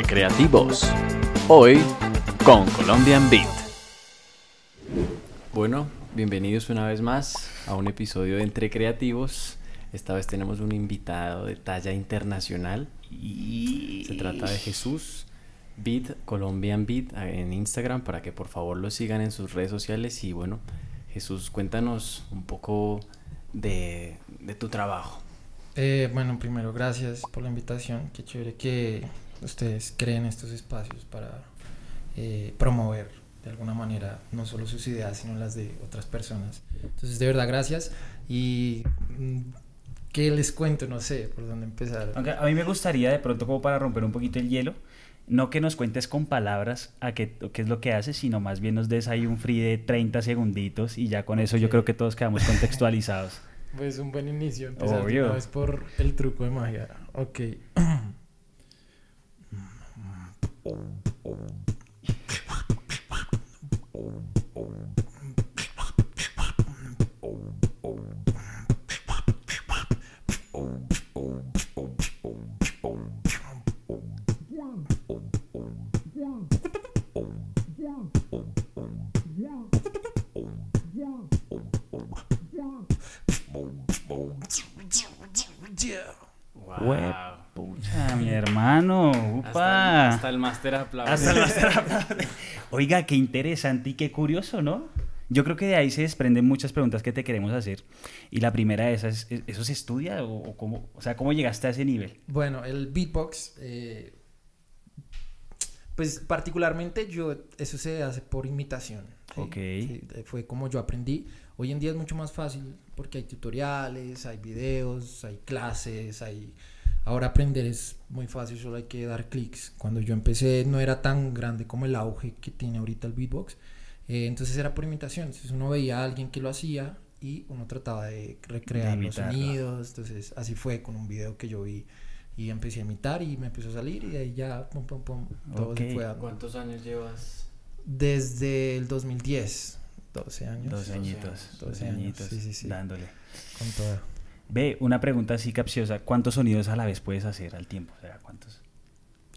Entre Creativos. Hoy con Colombian Beat. Bueno, bienvenidos una vez más a un episodio de Entre Creativos. Esta vez tenemos un invitado de talla internacional. Se trata de Jesús Beat, Colombian Beat, en Instagram para que por favor lo sigan en sus redes sociales. Y bueno, Jesús, cuéntanos un poco de, de tu trabajo. Eh, bueno, primero, gracias por la invitación. Qué chévere que ustedes creen estos espacios para eh, promover de alguna manera no solo sus ideas, sino las de otras personas. Entonces, de verdad, gracias. Y. Mm, ¿Qué les cuento? No sé por dónde empezar. a mí me gustaría, de pronto, como para romper un poquito el hielo, no que nos cuentes con palabras a qué, qué es lo que haces, sino más bien nos des ahí un free de 30 segunditos y ya con eso yo creo que todos quedamos contextualizados. Pues un buen inicio. Empezar Obvio. Es por el truco de magia. Ok. Wow. Pucha, mi hermano. Upa. Hasta, el, máster aplaude. Hasta el máster aplaude. Oiga, qué interesante y qué curioso, ¿no? Yo creo que de ahí se desprenden muchas preguntas que te queremos hacer. Y la primera de esas, ¿eso se estudia o, cómo, o sea, cómo llegaste a ese nivel? Bueno, el beatbox, eh, pues particularmente yo, eso se hace por imitación. Ok. fue como yo aprendí. Hoy en día es mucho más fácil porque hay tutoriales, hay videos, hay clases, hay... Ahora aprender es muy fácil, solo hay que dar clics. Cuando yo empecé no era tan grande como el auge que tiene ahorita el beatbox. Eh, entonces era por imitación. Entonces uno veía a alguien que lo hacía y uno trataba de recrear los sonidos. Entonces así fue con un video que yo vi y empecé a imitar y me empezó a salir y de ahí ya pum pum pum todo se fue ¿Cuántos años llevas? Desde el 2010. 12 años. 12 añitos. 12, añitos. Sí, sí, sí. Dándole. Con todo. Ve, una pregunta así capciosa. ¿Cuántos sonidos a la vez puedes hacer al tiempo? O sea, ¿cuántos?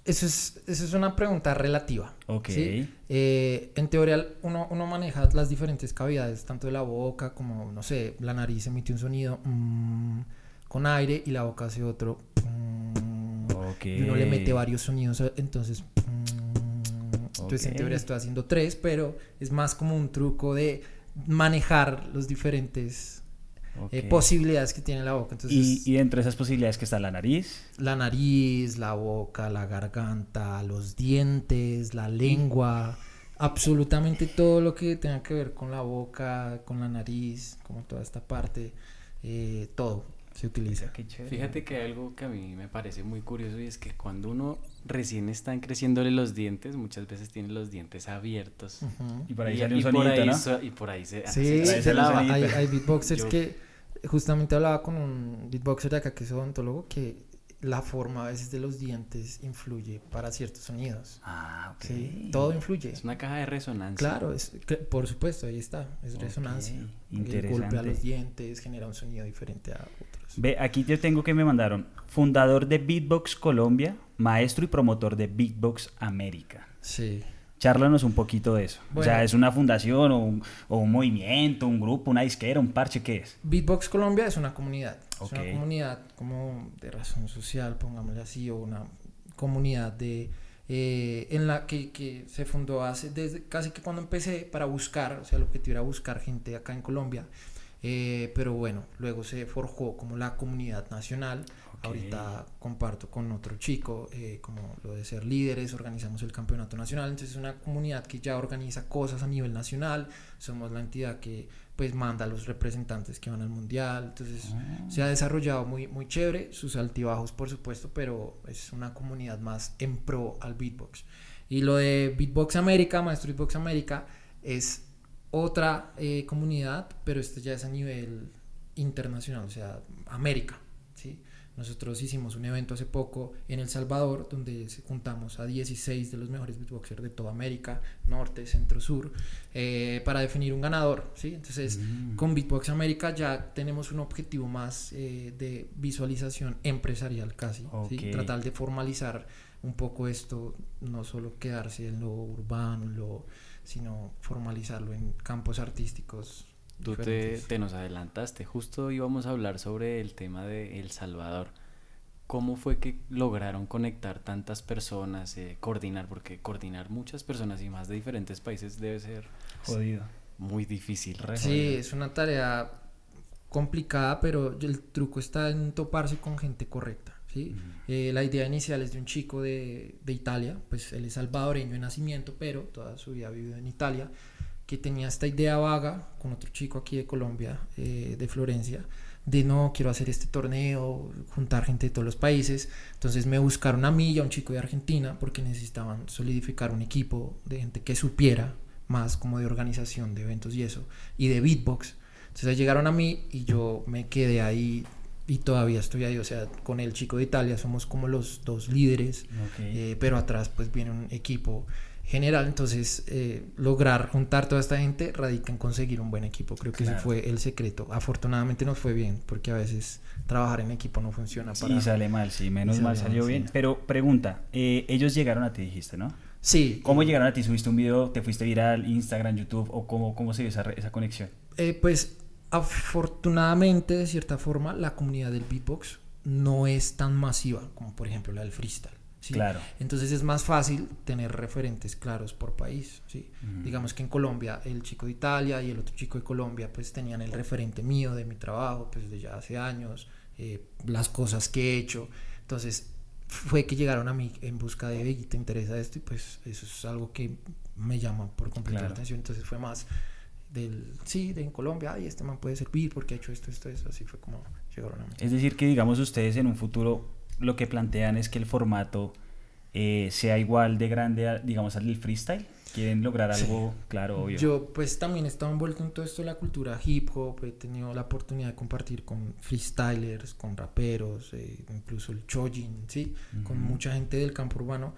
Eso es, eso es una pregunta relativa. Ok. Eh, en teoría, uno, uno, maneja las diferentes cavidades, tanto de la boca como, no sé, la nariz emite un sonido mm, con aire y la boca hace otro. Mm, y uno le mete varios sonidos, entonces entonces en teoría estoy haciendo tres, pero es más como un truco de manejar los diferentes eh, posibilidades que tiene la boca. Entonces, ¿Y, ¿Y dentro de esas posibilidades que está la nariz? La nariz, la boca, la garganta, los dientes, la lengua, absolutamente todo lo que tenga que ver con la boca, con la nariz, como toda esta parte, eh, todo se utiliza. Fíjate que hay algo que a mí me parece muy curioso y es que cuando uno recién están creciéndole los dientes, muchas veces tiene los dientes abiertos. Y por ahí sale un sonido, ¿no? y por ahí se... Sí, se, hay, hay, beatboxers que... Justamente hablaba con un beatboxer de acá que es odontólogo que la forma a veces de los dientes influye para ciertos sonidos. Ah, ok. Sí, todo influye. Es una caja de resonancia. Claro, es, por supuesto, ahí está, es resonancia. Interesante. El golpe a los dientes genera un sonido diferente a otros. Ve, aquí yo tengo que me mandaron fundador de Beatbox Colombia, maestro y promotor de Beatbox América. Sí. Charlanos un poquito de eso. o sea, ¿es una fundación o un, o un, movimiento, un grupo, una disquera, un parche? ¿Qué es? Beatbox Colombia es una comunidad. Es una comunidad como de razón social, pongámosle así, o una comunidad de eh, en la que, que, se fundó hace desde casi que cuando empecé para buscar, o sea, el objetivo era buscar gente acá en Colombia. Eh, pero bueno, luego se forjó como la comunidad nacional Ahorita comparto con otro chico, eh, como lo de ser líderes, organizamos el campeonato nacional, entonces es una comunidad que ya organiza cosas a nivel nacional, somos la entidad que pues manda a los representantes que van al mundial, entonces ah. se ha desarrollado muy, muy chévere, sus altibajos por supuesto, pero es una comunidad más en pro al beatbox. Y lo de Beatbox América, Maestro Beatbox América, es otra eh, comunidad, pero esto ya es a nivel internacional, o sea, América. Nosotros hicimos un evento hace poco en El Salvador donde juntamos a 16 de los mejores beatboxers de toda América, norte, centro, sur, eh, para definir un ganador. ¿sí? Entonces, mm. con Beatbox América ya tenemos un objetivo más eh, de visualización empresarial casi. Tratar de formalizar un poco esto, no solo quedarse en lo urbano, lo, sino formalizarlo en campos artísticos Tú te, te, nos adelantaste, justo íbamos a hablar sobre el tema de El Salvador. ¿Cómo fue que lograron conectar tantas personas, eh, coordinar? Porque coordinar muchas personas y más de diferentes países debe ser jodido. Muy difícil. sí, es una tarea complicada, pero el truco está en toparse con gente correcta. ¿sí? Eh, la idea inicial es de un chico de, de Italia, pues él es salvadoreño de nacimiento, pero toda su vida ha vivido en Italia que tenía esta idea vaga con otro chico aquí de Colombia, eh, de Florencia, de no, quiero hacer este torneo, juntar gente de todos los países. Entonces me buscaron a mí y a un chico de Argentina porque necesitaban solidificar un equipo de gente que supiera más como de organización de eventos y eso, y de beatbox. Entonces llegaron a mí y yo me quedé ahí y todavía estoy ahí, o sea, con el chico de Italia somos como los dos líderes, eh, pero atrás pues viene un equipo general. Entonces, eh, lograr juntar toda esta gente radica en conseguir un buen equipo. Creo que ese fue el secreto. Afortunadamente nos fue bien, porque a veces trabajar en equipo no funciona. Para... Sí, sale mal, sí, menos mal salió bien. Pero pregunta, eh, ellos llegaron a ti, dijiste, ¿no? Sí. ¿Cómo llegaron a ti? ¿Subiste un video? ¿Te fuiste viral? ¿Instagram, YouTube? ¿O cómo, cómo se dio esa, esa conexión? Eh, pues afortunadamente, de cierta forma, la comunidad del beatbox no es tan masiva como por ejemplo la del freestyle. Claro. Entonces es más fácil tener referentes claros por país, ¿sí? Digamos que en Colombia el chico de Italia y el otro chico de Colombia pues tenían el referente mío de mi trabajo pues de ya hace años, eh, las cosas que he hecho. Entonces fue que llegaron a mí en busca de, y ¿te interesa esto? Y pues eso es algo que me llama por completo la atención. Entonces fue más del, sí, de en Colombia, ay, este man puede servir porque ha hecho esto, esto, eso. Así fue como llegaron a mí. Es decir, que digamos ustedes en un futuro lo que plantean es que el formato eh, sea igual de grande, digamos, al del freestyle. Quieren lograr algo, claro, obvio. Yo pues también he estado envuelto en todo esto de la cultura hip hop, he tenido la oportunidad de compartir con freestylers, con raperos, eh, incluso el chojin, ¿sí? Con mucha gente del campo urbano.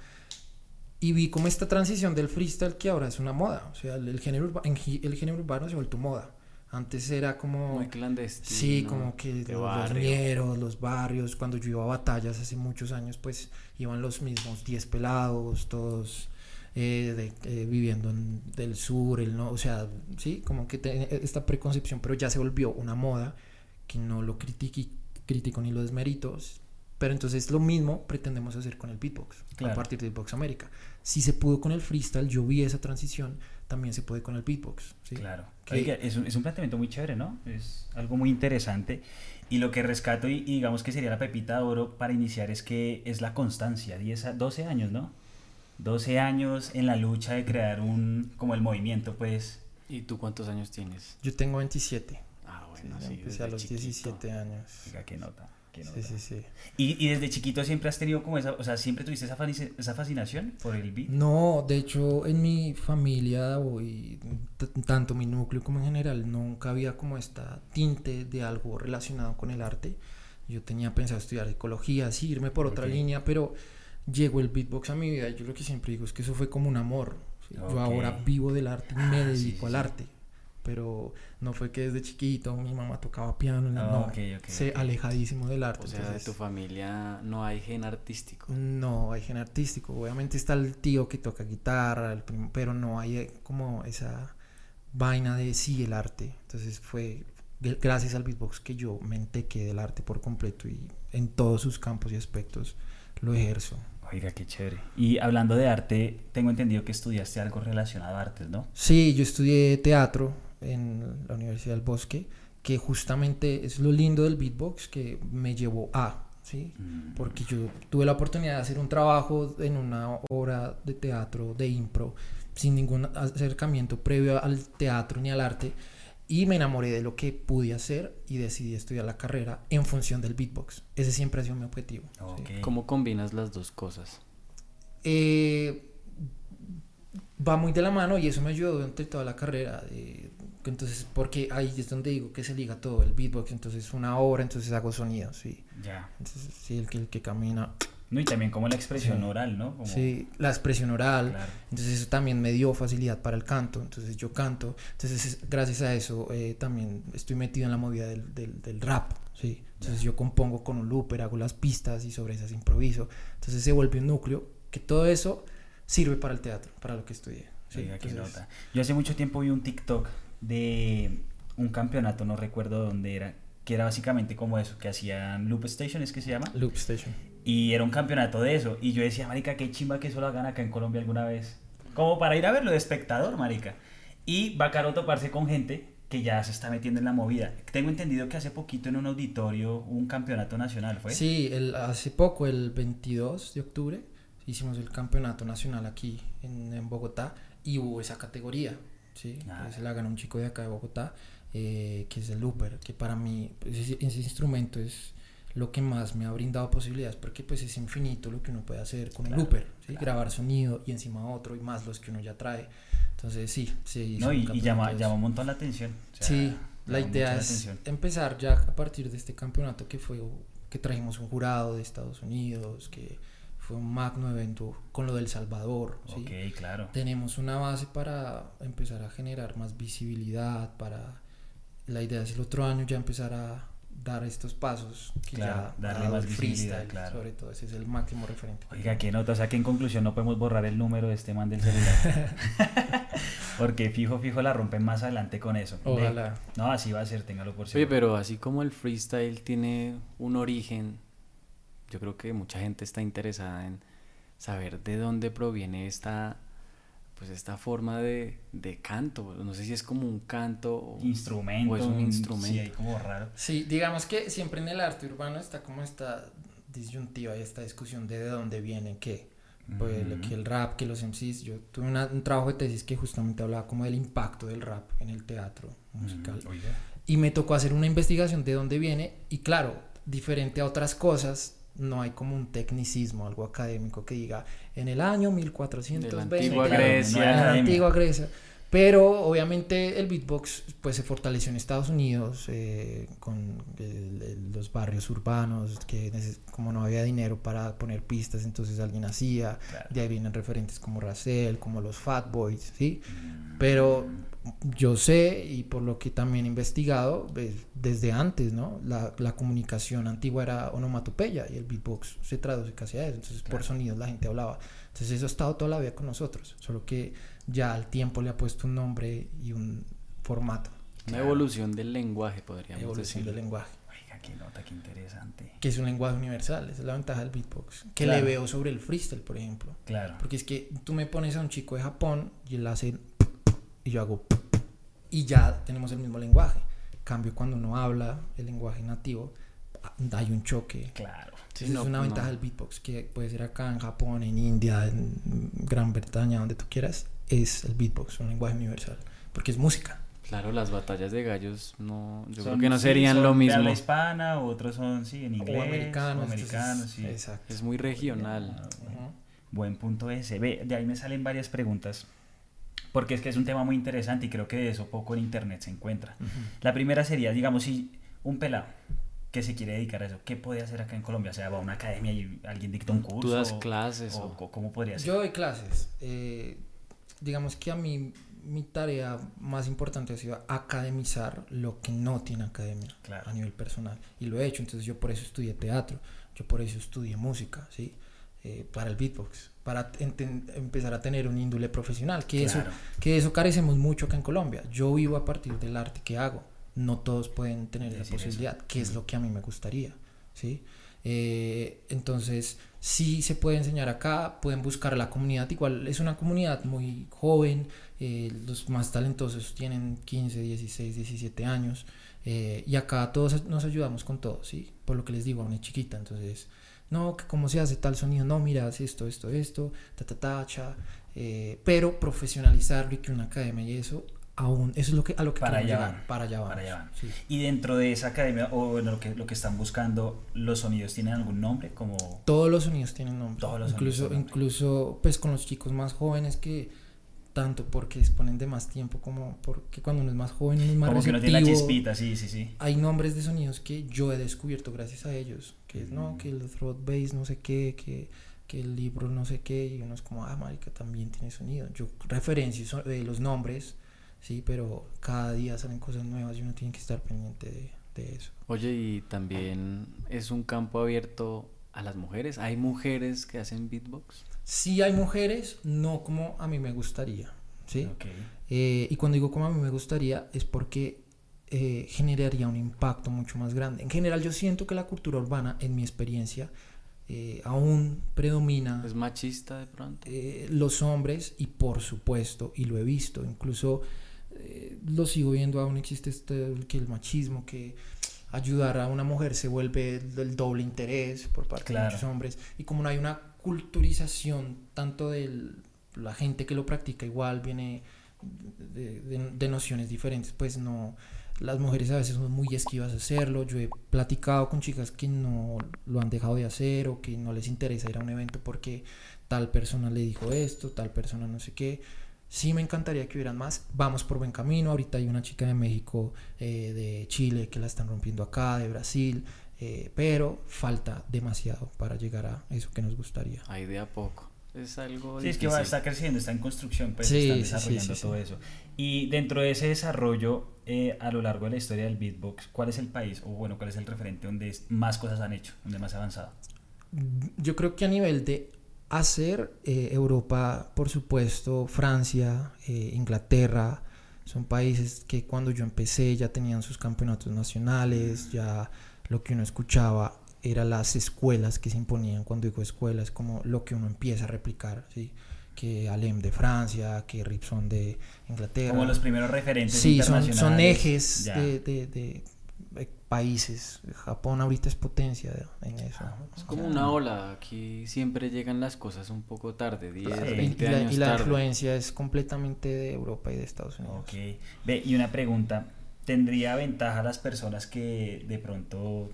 Y vi como esta transición del freestyle que ahora es una moda, o sea, el, género, el género urbano se ha vuelto moda. Antes era como... Muy clandestino. Sí, como que los mieros, los barrios. Cuando yo iba a batallas hace muchos años, pues iban los mismos 10 pelados, todos eh, eh, viviendo en, del sur, el no, o sea, sí, como que esta preconcepción, pero ya se volvió una moda que no lo critico ni lo desmerito, pero entonces lo mismo pretendemos hacer con el beatbox, a partir de Beatbox América. Si se pudo con el freestyle, yo vi esa transición, también se puede con el beatbox. ¿sí? Claro. Es, un, es, un, planteamiento muy chévere, ¿no? Es algo muy interesante. Y lo que rescato y, digamos que sería la pepita de oro para iniciar es que es la constancia. 10 12 años, ¿no? 12 años en la lucha de crear un, como el movimiento, pues. ¿Y tú cuántos años tienes? Yo tengo 27. Ah, bueno, sí. empecé a los 17 años. Oiga, qué nota. Sí, sí, sí. ¿Y, ¿Y, desde chiquito siempre has tenido como esa, o sea, siempre tuviste esa, esa fascinación por el beat? No, de hecho en mi familia y tanto mi núcleo como en general nunca había como esta tinte de algo relacionado con el arte. Yo tenía pensado estudiar ecología, sí, irme por otra línea, pero llegó el beatbox a mi vida y yo lo que siempre digo es que eso fue como un amor. Yo ahora vivo del arte me ah, dedico al arte pero no fue que desde chiquito mi mamá tocaba piano, no, sé, alejadísimo del arte. O sea, de tu familia no hay gen artístico. No hay gen artístico, obviamente está el tío que toca guitarra, pero no hay eh, como esa vaina de sí el arte. Entonces fue gracias al beatbox que yo me entequé del arte por completo y en todos sus campos y aspectos lo ejerzo. Oiga, qué chévere. Y hablando de arte, tengo entendido que estudiaste algo relacionado a artes, ¿no? Sí, yo estudié teatro en la Universidad del Bosque, que justamente es lo lindo del beatbox que me llevó a, ¿sí? Mm. Porque yo tuve la oportunidad de hacer un trabajo en una obra de teatro, de impro, sin ningún acercamiento previo al teatro ni al arte, y me enamoré de lo que pude hacer y decidí estudiar la carrera en función del beatbox. Ese siempre ha sido mi objetivo. ¿Cómo combinas las dos cosas? Eh, va muy de la mano y eso me ayudó durante toda la carrera. Entonces, porque ahí es donde digo que se liga todo, el beatbox, entonces una obra, entonces hago sonidos, sí. Ya. Entonces, sí, el que, el que camina. No, y también como la expresión oral, ¿no? Sí, la expresión oral. Entonces eso también me dio facilidad para el canto. Entonces yo canto. Entonces gracias a eso eh, también estoy metido en la movida del, del, del rap. Sí. Entonces yo compongo con un looper, hago las pistas y sobre esas improviso. Entonces se vuelve un núcleo que todo eso sirve para el teatro, para lo que estudié. Sí, nota. Yo hace mucho tiempo vi un TikTok de un campeonato, no recuerdo dónde era, que era básicamente como eso, que hacían Loop Station, ¿es que se llama? Loop Station. Y era un campeonato de eso. Y yo decía, marica, qué chimba que eso lo hagan acá en Colombia alguna vez. Como para ir a verlo de espectador, marica. Y bacano toparse con gente que ya se está metiendo en la movida. Tengo entendido que hace poquito en un auditorio un campeonato nacional, ¿fue? Sí, el, hace poco, el 22 de octubre, hicimos el campeonato nacional aquí en, en Bogotá y hubo esa categoría, ¿sí? Ah. Se la ganó un chico de acá de Bogotá, eh, que es el looper, que para mí pues, ese, ese instrumento es lo que más me ha brindado posibilidades porque pues es infinito lo que uno puede hacer con un looper, grabar sonido y encima otro y más los que uno ya trae. Entonces sí, sí. No, y, llama, llama un montón la atención. sí, la idea es empezar ya a partir de este campeonato que fue que trajimos un jurado de Estados Unidos, que fue un magno evento con lo del Salvador. ¿sí? Ok, claro. Tenemos una base para empezar a generar más visibilidad, para... La idea es el otro año ya empezar a dar estos pasos que ya darle más visibilidad, claro. sobre todo ese es el máximo referente oiga qué nota o sea que en conclusión no podemos borrar el número de este man del celular porque fijo fijo la rompen más adelante con eso ojalá no así va a ser téngalo por seguro Oye, pero así como el freestyle tiene un origen yo creo que mucha gente está interesada en saber de dónde proviene esta pues esta forma de, de, canto. No sé si es como un canto o, instrumento, o es un instrumento. Sí, como raro. Sí, digamos que siempre en el arte urbano está como esta disyuntiva y esta discusión de de dónde viene qué. Pues que el rap, que los MCs. Yo tuve un trabajo de tesis que justamente hablaba como del impacto del rap en el teatro musical. y me tocó hacer una investigación de dónde viene y claro, diferente a otras cosas, no hay como un tecnicismo, algo académico que diga en el año 1420. antigua Grecia. antigua Grecia. Pero obviamente el beatbox pues se fortaleció en Estados Unidos eh, con los barrios urbanos, que como no había dinero para poner pistas, entonces alguien hacía. De ahí vienen referentes como Racel, como los Fat Boys, ¿sí? Mm. Pero yo sé, y por lo que también he investigado, desde antes, ¿no? La, la, comunicación antigua era onomatopeya y el beatbox se traduce casi a eso. Entonces, por sonidos la gente hablaba. Entonces, eso ha estado toda la vida con nosotros. Solo que ya al tiempo le ha puesto un nombre y un formato. Una evolución del lenguaje, podríamos evolución del lenguaje. Oiga, qué nota, qué interesante. Que es un lenguaje universal, esa es la ventaja del beatbox. Que le veo sobre el freestyle, por ejemplo. Claro. Porque es que tú me pones a un chico de Japón y él hace y yo hago y ya tenemos el mismo lenguaje. Cambio cuando uno habla el lenguaje nativo, hay un choque. Claro. es una ventaja del beatbox que puede ser acá en Japón, en India, en Gran Bretaña, donde tú quieras, es el beatbox, un lenguaje universal, porque es música. Claro, las batallas de gallos no, yo creo que no serían lo mismo. De hispana, otros son sí en inglés, o americanos, sí. Exacto. Es muy regional. Buen punto ese. Ve, de ahí me salen varias preguntas porque es que es un tema muy interesante y creo que de eso poco en internet se encuentra. La primera sería, digamos, si un pelado que se quiere dedicar a eso, ¿qué puede hacer acá en Colombia? O sea, va a una academia y alguien dicta un curso. ¿Tú das clases? O, ¿Cómo podría ser? Yo doy clases. Eh, digamos que a mí mi tarea más importante ha sido academizar lo que no tiene academia a nivel personal. Y lo he hecho, entonces yo por eso estudié teatro, yo por eso estudié música, ¿sí? Eh, para el beatbox para empezar a tener un índole profesional, que, eso, que eso carecemos mucho acá en Colombia. Yo vivo a partir del arte que hago, no todos pueden tener esa posibilidad, que es lo que a mí me gustaría, ¿sí? Eh, entonces, sí se puede enseñar acá, pueden buscar la comunidad, igual es una comunidad muy joven, eh, los más talentosos tienen 15, 16, 17 años, eh, y acá todos nos ayudamos con todo, ¿sí? Por lo que les digo, aún es chiquita, entonces no, que cómo se hace tal sonido, no, mira, esto, esto, esto, ta, ta, ta, cha, eh, pero profesionalizarlo y que una academia y eso, aún, eso es lo que, a lo que para allá van, para allá Para allá Y dentro de esa academia, o bueno, lo que, lo que están buscando, ¿los sonidos tienen algún nombre? como Todos los sonidos tienen nombre. Todos los incluso, sonidos Incluso, pues con los chicos más jóvenes que tanto porque disponen de más tiempo como porque cuando uno es más joven uno es más como receptivo. que no tiene la chispita, sí, sí, sí. Hay nombres de sonidos que yo he descubierto gracias a ellos, que es, no, Mm. que el throat bass no sé qué, que, que el libro no sé qué, y uno es como, ah, marica, también tiene sonido. Yo referencio eh, los nombres, sí, pero cada día salen cosas nuevas y uno tiene que estar pendiente de, de eso. Oye, y también es un campo abierto a las mujeres. ¿Hay mujeres que hacen beatbox? Sí hay mujeres, no como a mí me gustaría, ¿sí? Ok. Eh, y cuando digo como a mí me gustaría es porque eh, generaría un impacto mucho más grande. En general yo siento que la cultura urbana, en mi experiencia, eh, aún predomina ¿Es machista de pronto? eh, los hombres y por supuesto, y lo he visto, incluso eh, lo sigo viendo, aún existe este, que el machismo, que ayudar a una mujer se vuelve el doble interés por parte Claro. de muchos hombres, y como no hay una culturización tanto de la gente que lo practica, igual viene de, de- de nociones diferentes, pues no, las mujeres a veces son muy esquivas a hacerlo, yo he platicado con chicas que no lo han dejado de hacer o que no les interesa ir a un evento porque tal persona le dijo esto, tal persona no sé qué. Sí me encantaría que hubieran más. Vamos por buen camino. Ahorita hay una chica de México, eh, de Chile, que la están rompiendo acá, de Brasil. eh, pero falta demasiado para llegar a eso que nos gustaría. Hay de a poco. Es algo Sí, es que va, está creciendo, está en construcción, pues Sí, están sí, sí, desarrollando sí, todo sí. eso. Y dentro de ese desarrollo, eh, a lo largo de la historia del beatbox, ¿cuál es el país, o bueno, cuál es el referente donde más cosas han hecho, donde más ha avanzado? Yo creo que a nivel de hacer, eh, Europa, por supuesto, Francia, eh, Inglaterra, son países que cuando yo empecé ya tenían sus campeonatos nacionales, ya lo que uno escuchaba era las escuelas que se imponían, cuando digo escuelas, como lo que uno empieza a replicar, ¿sí? que Alem de Francia, que Ripson de Inglaterra. Como los primeros referentes Sí, son, internacionales. son ejes de- de- de países. Japón ahorita es potencia en eso. Es como una ola. Aquí siempre llegan las cosas un poco tarde, 10, Claro, y- 20 y, la, años y la tarde. influencia es completamente de Europa y de Estados Unidos. Ok. Ve, y una pregunta, ¿tendría ventaja las personas que de pronto,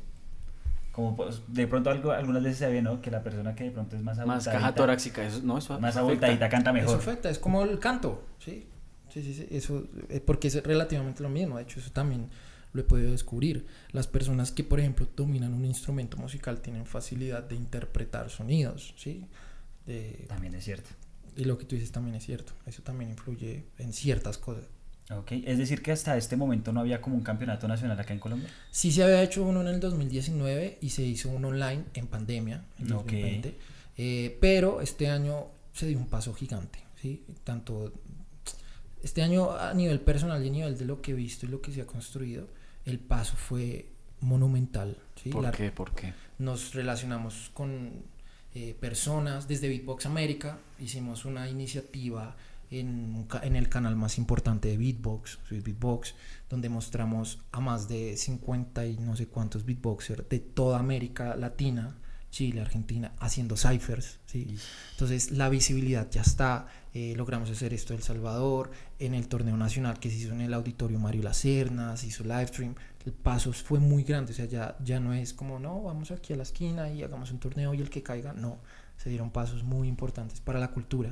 como pues, de pronto algo, algunas veces se ve, ¿no? Que la persona que de pronto es más Más abultadita- caja torácica. Eso, no, eso más abultadita canta Eso mejor. afecta, es como el canto, ¿sí? Sí, sí, sí, eso, eh, porque es relativamente lo mismo, de hecho eso también lo he podido descubrir. Las personas que, por ejemplo, dominan un instrumento musical tienen facilidad de interpretar sonidos, ¿sí? De- También es cierto. y lo que tú dices también es cierto, eso también influye en ciertas cosas. Ok, es decir que hasta este momento no había como un campeonato nacional acá en Colombia. Sí se había hecho uno en el 2019 y se hizo uno online en pandemia, en Ok. 2020. Eh, pero este año se dio un paso gigante, ¿sí? Tanto este año a nivel personal y a nivel de lo que he visto y lo que se ha construido, el paso fue monumental, ¿sí? ¿Por La- qué? ¿Por qué? nos relacionamos con eh, personas desde Beatbox América, hicimos una iniciativa en, el canal más importante de Beatbox, Sweet Beatbox, donde mostramos a más de 50 y no sé cuántos beatboxers de toda América Latina, Chile, Argentina, haciendo ciphers, ¿sí? Entonces la visibilidad ya está, eh, logramos hacer esto en El Salvador, en el torneo nacional que se hizo en el auditorio Mario Lacerna, se hizo live stream, el paso fue muy grande, o sea, ya, ya no es como, no, vamos aquí a la esquina y hagamos un torneo y el que caiga, no, se dieron pasos muy importantes para la cultura.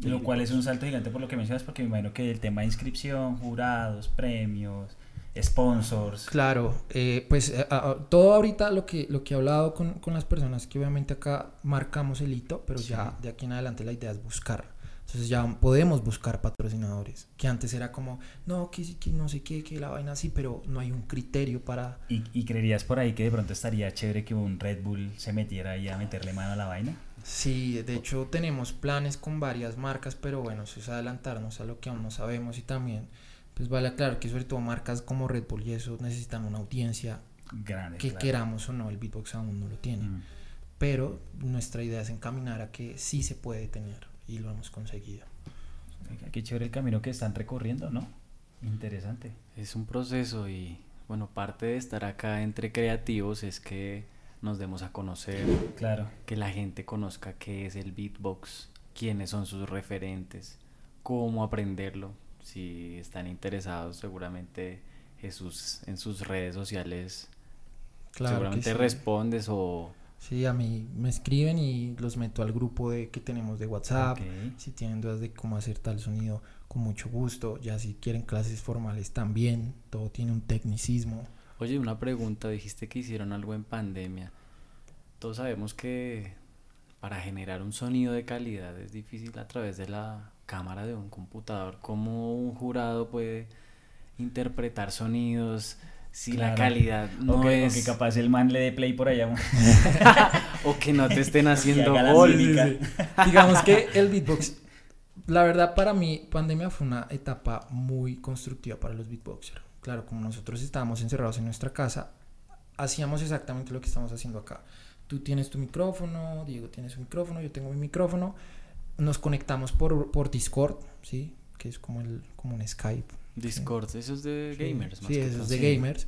Lo cual es un salto gigante por lo que mencionas, porque me imagino que el tema de inscripción, jurados, premios, sponsors. Claro, eh, pues eh, a- todo ahorita lo que, lo que he hablado con, con las personas, que obviamente acá marcamos el hito, pero ya de aquí en adelante la idea es buscar. Entonces ya podemos buscar patrocinadores, que antes era como, no, que, que no sé qué, que la vaina así, pero no hay un criterio para... ¿Y, y creerías por ahí que de pronto estaría chévere que un Red Bull se metiera ahí a meterle mano a la vaina? Sí, de hecho tenemos planes con varias marcas, pero bueno, eso es adelantarnos a lo que aún no sabemos y también, pues vale aclarar que sobre todo marcas como Red Bull y eso necesitan una audiencia Grande. que claro. queramos o no, el beatbox aún no lo tiene. Mm. pero nuestra idea es encaminar a que sí se puede tener y lo hemos conseguido. Qué chévere el camino que están recorriendo, ¿no? Interesante. Es un proceso y bueno, parte de estar acá entre creativos es que nos demos a conocer, Claro. que la gente conozca qué es el beatbox, quiénes son sus referentes, cómo aprenderlo. Si están interesados, seguramente Jesús en sus redes sociales Claro que seguramente sí. respondes o, Sí, a mí me escriben y los meto al grupo de, que tenemos de WhatsApp. Si tienen dudas de cómo hacer tal sonido, con mucho gusto. Ya si quieren clases formales también, todo tiene un tecnicismo. Oye, una pregunta, dijiste que hicieron algo en pandemia. Todos sabemos que para generar un sonido de calidad es difícil a través de la cámara de un computador. ¿Cómo un jurado puede interpretar sonidos? Si la calidad no es... O que capaz el man le dé play por allá. o que no te estén haciendo gol. Digamos que el beatbox, la verdad para mí, pandemia fue una etapa muy constructiva para los beatboxers. Claro, como nosotros estábamos encerrados en nuestra casa, hacíamos exactamente lo que estamos haciendo acá. Tú tienes tu micrófono, Diego tiene su micrófono, yo tengo mi micrófono. Nos conectamos por, por Discord, ¿sí? Que es como, el, como un Skype Discord, eso es de gamers. sí, eso es de gamers.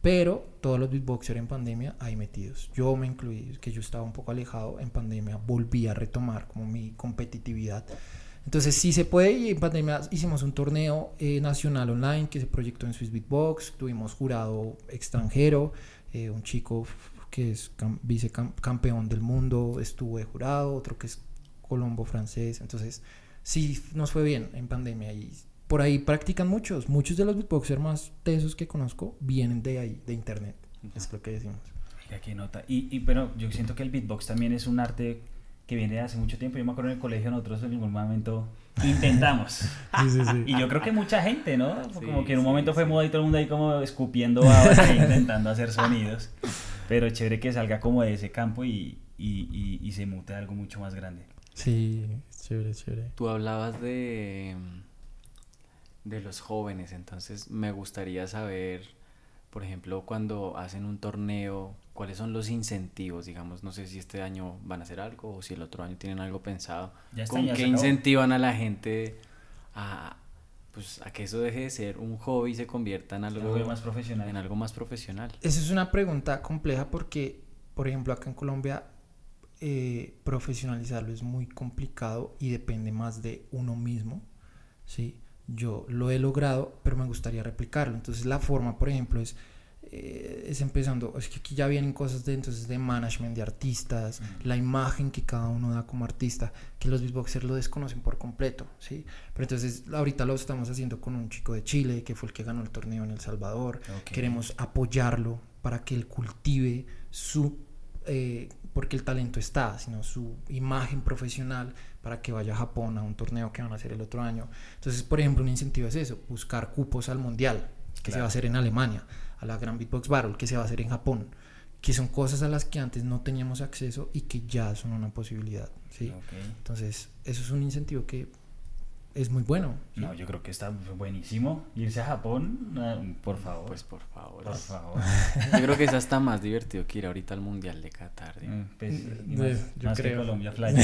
Pero todos los beatboxers en pandemia ahí metidos. Yo me incluí, que yo estaba un poco alejado en pandemia, volví a retomar como mi competitividad. Entonces sí se puede y en pandemia hicimos un torneo eh, nacional online que se proyectó en Swiss Beatbox, tuvimos jurado extranjero, eh, un chico que es vicecampeón del mundo estuvo de jurado, otro que es colombo francés, entonces sí nos fue bien en pandemia y por ahí practican muchos. Muchos de los beatboxers más tesos que conozco vienen de ahí, de internet. Es lo que decimos. Mira qué nota. Y, y, pero yo siento que el beatbox también es un arte que viene de hace mucho tiempo. Yo me acuerdo en el colegio nosotros en algún momento intentamos. sí, sí, sí. Y yo creo que mucha gente, ¿no? Como que en un momento fue moda y todo el mundo ahí como escupiendo babas intentando hacer sonidos. Pero chévere que salga como de ese campo y, y, y se mute a algo mucho más grande. Sí, chévere, chévere. Tú hablabas de de los jóvenes. Entonces me gustaría saber, por ejemplo, cuando hacen un torneo, cuáles son los incentivos, digamos, no sé si este año van a hacer algo o si el otro año tienen algo pensado. ¿Con qué incentivan a la gente a, pues, a que eso deje de ser un hobby y se convierta en algo, más profesional? En algo más profesional. Esa es una pregunta compleja porque, por ejemplo, acá en Colombia eh, profesionalizarlo es muy complicado y depende más de uno mismo, ¿sí? Yo lo he logrado, pero me gustaría replicarlo. Entonces la forma, por ejemplo, es, eh, es empezando, es que aquí ya vienen cosas de, entonces, de management de artistas, la imagen que cada uno da como artista, que los beatboxers lo desconocen por completo, ¿sí? Pero entonces ahorita lo estamos haciendo con un chico de Chile, que fue el que ganó el torneo en El Salvador. Queremos apoyarlo para que él cultive su... Eh, porque el talento está, sino su imagen profesional para que vaya a Japón a un torneo que van a hacer el otro año. Entonces, por ejemplo, un incentivo es eso, buscar cupos al mundial, que se va a hacer en Alemania, a la Grand Beatbox Battle, que se va a hacer en Japón, que son cosas a las que antes no teníamos acceso y que ya son una posibilidad. ¿sí? Entonces, eso es un incentivo que es muy bueno. No, yo creo que está buenísimo. Irse a Japón, por favor. Pues por favor. Por favor. yo creo que es hasta más divertido que ir ahorita al Mundial de Qatar. Mm, pues, más, que Colombia Fly.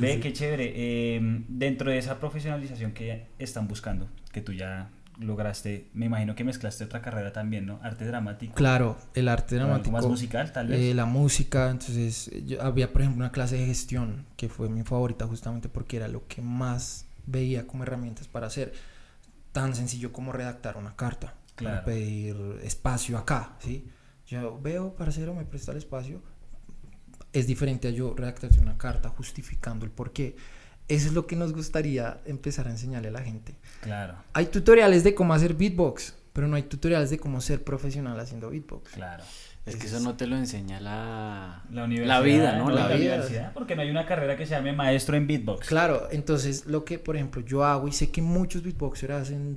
Ve, qué chévere. Em, dentro de esa profesionalización que están buscando, que tú ya lograste, me imagino que mezclaste otra carrera también, ¿no? Arte dramático. Claro, el arte dramático. más musical, tal vez. Eh, la música, entonces yo, había, por ejemplo, una clase de gestión que fue mi favorita justamente porque era lo que más veía como herramientas para hacer. Tan sencillo como redactar una carta, para pedir espacio acá, ¿sí? Yo veo, parcero, me presta el espacio. Es diferente a yo redactarte una carta justificando el por qué. Eso es lo que nos gustaría empezar a enseñarle a la gente. Claro. Hay tutoriales de cómo hacer beatbox, pero no hay tutoriales de cómo ser profesional haciendo beatbox. Claro. Es, que eso no te lo enseña la, la, la vida, ¿no? La, vida. porque no hay una carrera que se llame maestro en beatbox. Claro, entonces lo que, por ejemplo, yo hago y sé que muchos beatboxers hacen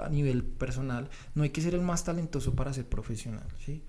a nivel personal, no hay que ser el más talentoso para ser profesional, ¿sí?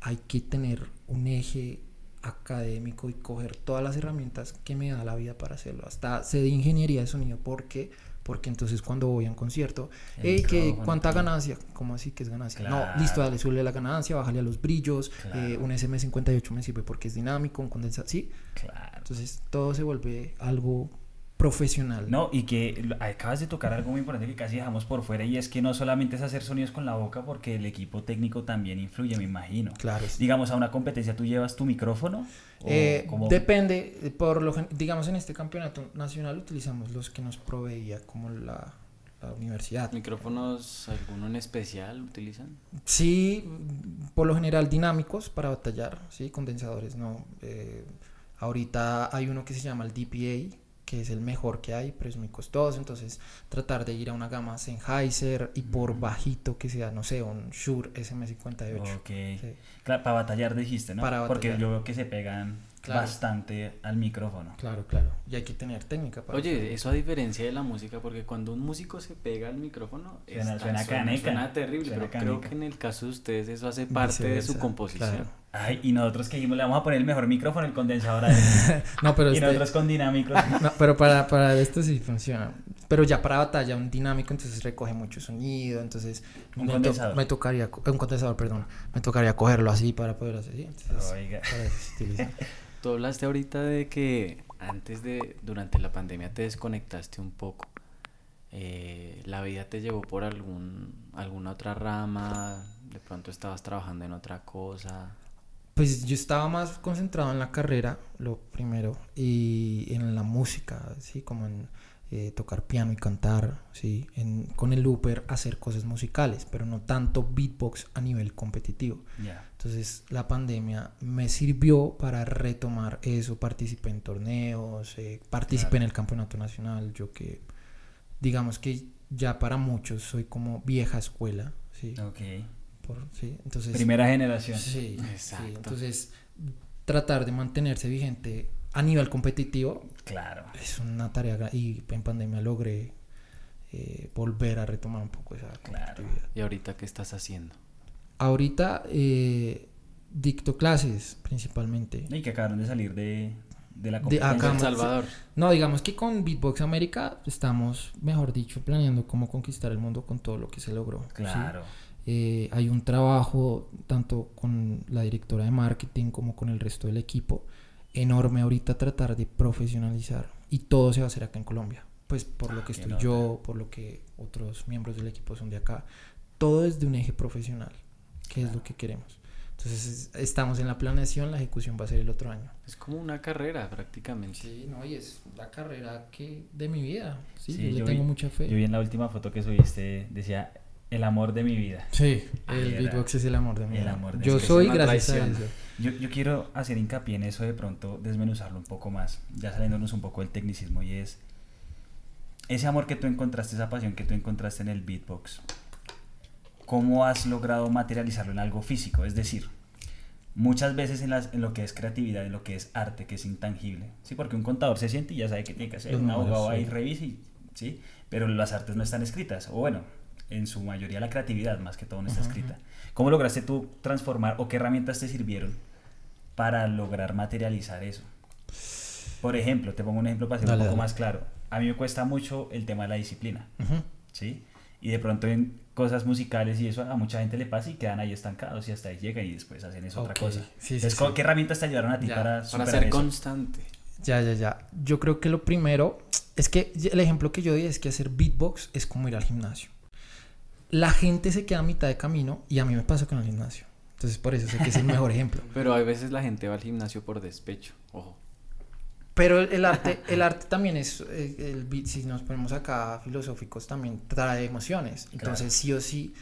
Hay que tener un eje académico y coger todas las herramientas que me da la vida para hacerlo. Hasta sé de ingeniería de sonido. ¿Por qué? Porque entonces cuando voy a un concierto, hey, que ¿cuánta ganancia? ¿Cómo así que es ganancia? No, listo, dale, sube la ganancia, bájale a los brillos, eh, un SM58 me sirve porque es dinámico, un condensador, sí. Claro. Entonces todo se vuelve algo profesional. No, y que acabas de tocar algo muy importante que casi dejamos por fuera y es que no solamente es hacer sonidos con la boca porque el equipo técnico también influye, me imagino. Claro. Digamos, a una competencia tú llevas tu micrófono. Eh, depende, por lo digamos en este campeonato nacional utilizamos los que nos proveía como la, la universidad. ¿Micrófonos alguno en especial utilizan? Sí, por lo general dinámicos para batallar, sí, condensadores, no. Eh, ahorita hay uno que se llama el DPA, que es el mejor que hay, pero es muy costoso, entonces tratar de ir a una gama Sennheiser y por bajito que sea, no sé, un Shure SM58. Ok. Claro, para batallar dijiste, ¿no? Para Porque yo veo que se pegan bastante al micrófono. Claro, claro. Y hay que tener técnica para Oye, eso a diferencia de la música, porque cuando un músico se pega al micrófono, suena, suena, caneca. Suena terrible, pero creo que en el caso de ustedes eso hace parte de su composición. Ay, y nosotros que dijimos, le vamos a poner el mejor micrófono, el condensador a no, pero y este nosotros con dinámicos. no, pero para, para esto sí funciona. Pero ya para batalla, un dinámico, entonces recoge mucho sonido, entonces... Un me condensador. me tocaría, un condensador, perdón. Me tocaría cogerlo así para poder hacer, ¿sí? Oiga. Tú hablaste ahorita de que antes de, durante la pandemia te desconectaste un poco. Eh, ¿La vida te llevó por algún, alguna otra rama? ¿De pronto estabas trabajando en otra cosa? Pues yo estaba más concentrado en la carrera, lo primero, y en la música, ¿sí? Como en eh, tocar piano y cantar, ¿sí? En, con el looper hacer cosas musicales, pero no tanto beatbox a nivel competitivo. Entonces la pandemia me sirvió para retomar eso, participé en torneos, eh, participé en el campeonato nacional, yo que digamos que ya para muchos soy como vieja escuela, ¿sí? ¿sí? Entonces, Primera generación. Sí, Exacto. entonces tratar de mantenerse vigente a nivel competitivo. Claro. Es una tarea y en pandemia logré eh, volver a retomar un poco esa claro. ¿Y ahorita qué estás haciendo? Ahorita eh, dicto clases principalmente. Y que acabaron de salir de, de la competencia. De Salvador. No, digamos que con Beatbox América estamos, mejor dicho, planeando cómo conquistar el mundo con todo lo que se logró. Claro. Eh, hay un trabajo tanto con la directora de marketing como con el resto del equipo enorme ahorita tratar de profesionalizar y todo se va a hacer acá en Colombia. Pues por lo que estoy yo, por lo que otros miembros del equipo son de acá, todo es de un eje profesional, que es lo que queremos. Entonces estamos en la planeación, la ejecución va a ser el otro año. Es como una carrera prácticamente. Sí, no, y es la carrera que de mi vida. Sí, yo le tengo mucha fe. Yo vi en la última foto que subiste, decía el amor de mi vida. Sí, el beatbox es el amor de mi vida. yo soy gracias a eso. Yo, yo, quiero hacer hincapié en eso de pronto, desmenuzarlo un poco más, ya saliéndonos un poco del tecnicismo, y es ese amor que tú encontraste, esa pasión que tú encontraste en el beatbox. ¿Cómo has logrado materializarlo en algo físico? Es decir, muchas veces en, las, en lo que es creatividad, en lo que es arte, que es intangible, ¿sí? Porque un contador se siente y ya sabe que tiene que hacer, un abogado ahí revisa, ¿sí? Pero las artes no están escritas, o bueno, en su mayoría la creatividad más que todo no está escrita. ¿Cómo lograste tú transformar o qué herramientas te sirvieron para lograr materializar eso? Por ejemplo, te pongo un ejemplo para ser un poco más claro. A mí me cuesta mucho el tema de la disciplina, ¿sí? Y de pronto en cosas musicales y eso a mucha gente le pasa y quedan ahí estancados y hasta ahí llegan y después hacen eso otra cosa. Entonces, ¿qué herramientas te ayudaron a ti para, para ser constante? Ya, ya, ya. Yo creo que lo primero es que el ejemplo que yo di es que hacer beatbox es como ir al gimnasio la gente se queda a mitad de camino y a mí me pasa con el gimnasio. Entonces por eso sé que es el mejor ejemplo. Pero a veces la gente va al gimnasio por despecho, ojo. Pero el, arte, el arte también es, eh, el, si nos ponemos acá filosóficos, también trae emociones. Entonces sí o sí,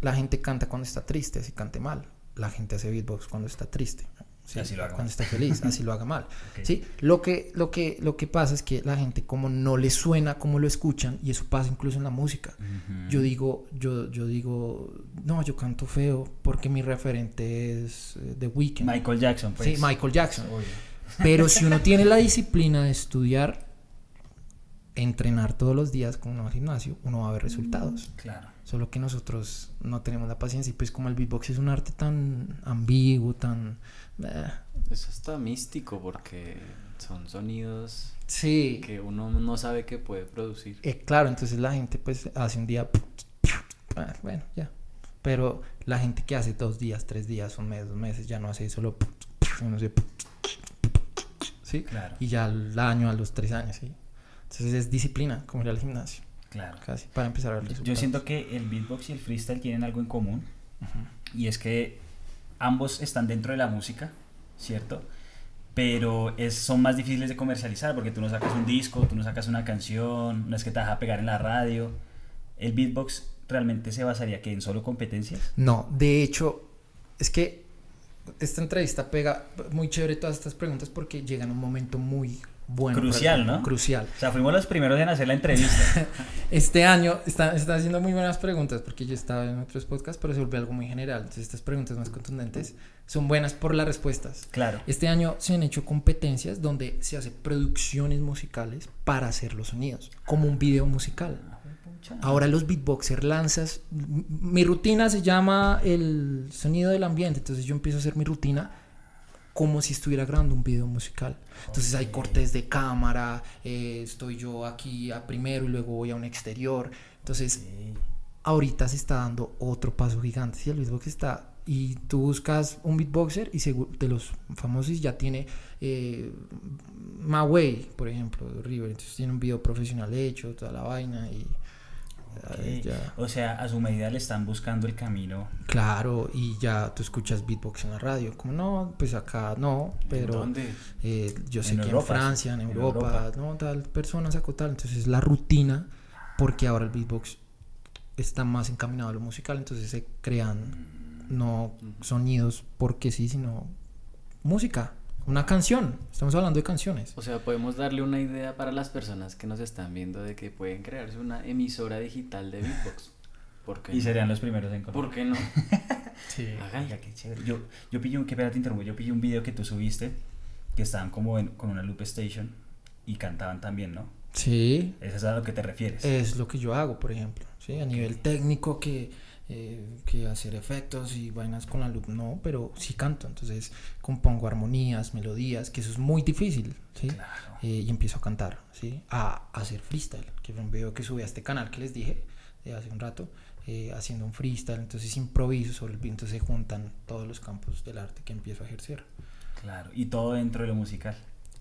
la gente canta cuando está triste, así cante mal. La gente hace beatbox cuando está triste así lo haga cuando está feliz, así lo haga mal. ¿sí? Lo, que, lo, que, lo que pasa es que la gente como no le suena como lo escuchan, y eso pasa incluso en la música. Yo digo, yo, yo digo, no, yo canto feo porque mi referente es eh, The Weeknd. Michael Jackson, pues. Sí, Michael Jackson. Pero si uno tiene la disciplina de estudiar, entrenar todos los días con uno al gimnasio, uno va a ver resultados. Claro. Solo que nosotros no tenemos la paciencia y pues como el beatbox es un arte tan ambiguo, tan eso está místico porque son sonidos sí. que uno no sabe que puede producir. Eh, claro, entonces la gente pues hace un día, bueno, ya. Pero la gente que hace dos días, tres días, un mes, dos meses, ya no hace solo, ¿sí? Claro. Y ya al año, a los tres años, ¿sí? Entonces es disciplina, como ir al gimnasio. Claro. Casi, para empezar a ver Yo siento que el beatbox y el freestyle tienen algo en común. Y es que ambos están dentro de la música, ¿cierto? Pero es, son más difíciles de comercializar porque tú no sacas un disco, tú no sacas una canción, no es que te vas a pegar en la radio, ¿el beatbox realmente se basaría que en solo competencias? No, de hecho, es que esta entrevista pega muy chévere todas estas preguntas porque llega en un momento muy bueno. Crucial, ¿no? Crucial. O sea, fuimos los primeros en hacer la entrevista. este año están está haciendo muy buenas preguntas porque yo estaba en otros podcasts, pero se volvió algo muy general. Entonces, estas preguntas más contundentes son buenas por las respuestas. Claro. Este año se han hecho competencias donde se hace producciones musicales para hacer los sonidos, como un video musical. Ahora los beatboxers lanzas. Mi rutina se llama el sonido del ambiente. Entonces yo empiezo a hacer mi rutina como si estuviera grabando un video musical. Entonces hay cortes de cámara, eh, estoy yo aquí a primero y luego voy a un exterior. Entonces, ahorita se está dando otro paso gigante. Si el beatbox está y tú buscas un beatboxer y de los famosos ya tiene eh, Maway, por ejemplo, River. Entonces tiene un video profesional hecho, toda la vaina y o sea, a su medida le están buscando el camino. Claro, y ya tú escuchas beatbox en la radio. Como no, pues acá no, pero. ¿Dónde? Eh, yo sé que en Francia, en, Europa, no, tal persona sacó tal. Entonces la rutina, porque ahora el beatbox está más encaminado a lo musical, entonces se crean no sonidos porque sí, sino música. Una canción, estamos hablando de canciones. O sea, podemos darle una idea para las personas que nos están viendo de que pueden crearse una emisora digital de beatbox. ¿Por qué y serían los primeros en ¿Por qué no? sí. qué chévere. Yo, yo pillé un, qué te interrumpo, yo pillé un video que tú subiste que estaban como con una loop station y cantaban también, ¿no? Sí. ¿Eso es a lo que te refieres? Es lo que yo hago, por ejemplo, ¿sí? A nivel técnico que eh, que hacer efectos y vainas con la luz, no, pero sí canto, entonces compongo armonías, melodías, que eso es muy difícil, ¿sí? Eh, y empiezo a cantar, ¿sí? A, hacer freestyle, que fue un video que subí a este canal que les dije de hace un rato, eh, haciendo un freestyle, entonces improviso sobre el viento, se juntan todos los campos del arte que empiezo a ejercer. Claro, y todo dentro de lo musical.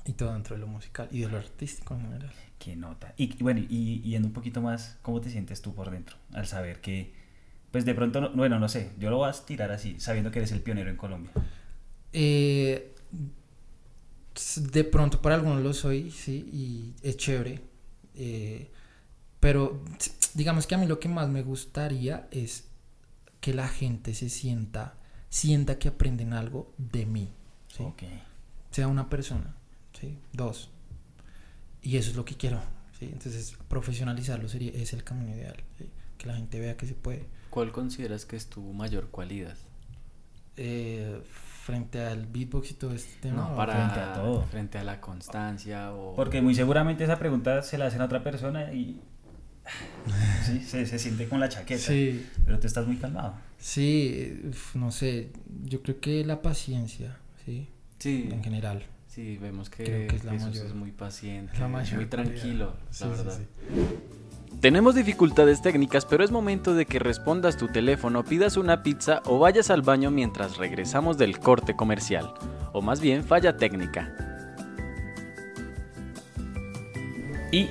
Y todo dentro de lo musical y de lo artístico en general. Qué nota. Y bueno, y, y yendo un poquito más, ¿cómo te sientes tú por dentro al saber que pues de pronto, bueno, no sé, yo lo voy a tirar así, sabiendo que eres el pionero en Colombia. Eh, de pronto para algunos lo soy, sí, y es chévere. Eh, pero digamos que a mí lo que más me gustaría es que la gente se sienta, sienta que aprenden algo de mí. ¿sí? Sea una persona, ¿sí? dos. Y eso es lo que quiero. ¿sí? Entonces, profesionalizarlo sería, es el camino ideal. Que la gente vea que se puede. ¿Cuál consideras que es tu mayor cualidad? Eh, frente al beatbox y todo este tema. No, para frente a todo. Frente a la constancia o... Porque muy seguramente esa pregunta se la hacen a otra persona y sí, se, siente con la chaqueta. Sí. Pero tú estás muy calmado. Sí, no sé, yo creo que la paciencia, ¿sí? Sí. En general. Sí, vemos que, es, es muy paciente, muy tranquilo, la verdad. Tenemos dificultades técnicas, pero es momento de que respondas tu teléfono, pidas una pizza o vayas al baño mientras regresamos del corte comercial. O más bien, falla técnica. Y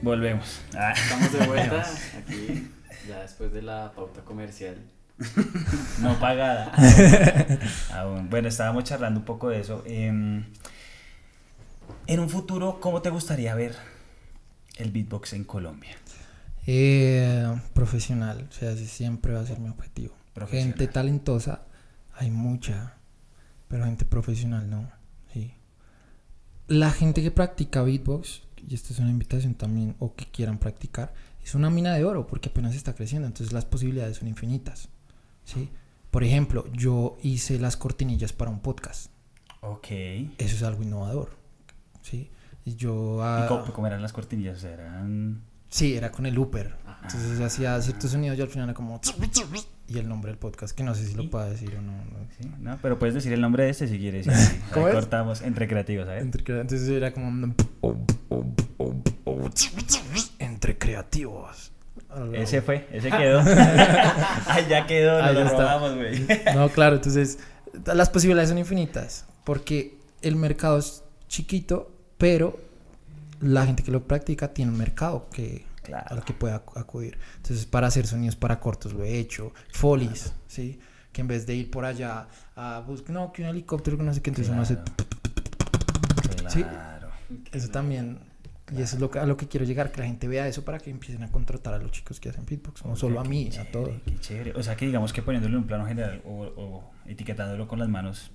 volvemos. Ah. Estamos de vuelta aquí, ya después de la pauta comercial. no pagada. Aún. Bueno, estábamos charlando un poco de eso. Em, en un futuro, ¿cómo te gustaría ver el beatbox en Colombia? Eh, profesional, o sea, siempre va a ser mi objetivo. Gente talentosa, hay mucha, pero gente profesional no. Sí. La gente que practica beatbox, y esta es una invitación también, o que quieran practicar, es una mina de oro porque apenas está creciendo, entonces las posibilidades son infinitas. ¿sí? Por ejemplo, yo hice las cortinillas para un podcast. Ok. Eso es algo innovador. ¿sí? Y yo... ¿Y cómo, cómo eran las cortinillas? ¿Eran...? Sí, era con el Uber. Entonces hacía ciertos sonidos y al final era como... Y el nombre del podcast, que no sé si lo puedo decir o no. Sí, no, pero puedes decir el nombre de este si quieres. Sí, cortamos entre creativos, ¿sabes? Entre, entonces era como... Entre creativos. Ese fue, ese quedó. Ay, ya quedó, Ahí lo robamos, güey. no, claro, entonces las posibilidades son infinitas. Porque el mercado es chiquito, pero la gente que lo practica tiene un mercado que, a lo que puede acudir. Entonces, para hacer sonidos para cortos lo he hecho. Folies, ¿sí? Que en vez de ir por allá a buscar, no, que un helicóptero, que no sé qué, entonces uno hace... ¿Sí? Eso también Y eso es lo que, a lo que quiero llegar, que la gente vea eso para que empiecen a contratar a los chicos que hacen beatbox, no solo a mí, a todos. Qué chévere. O sea que digamos que poniéndolo en un plano general o, o etiquetándolo con las manos,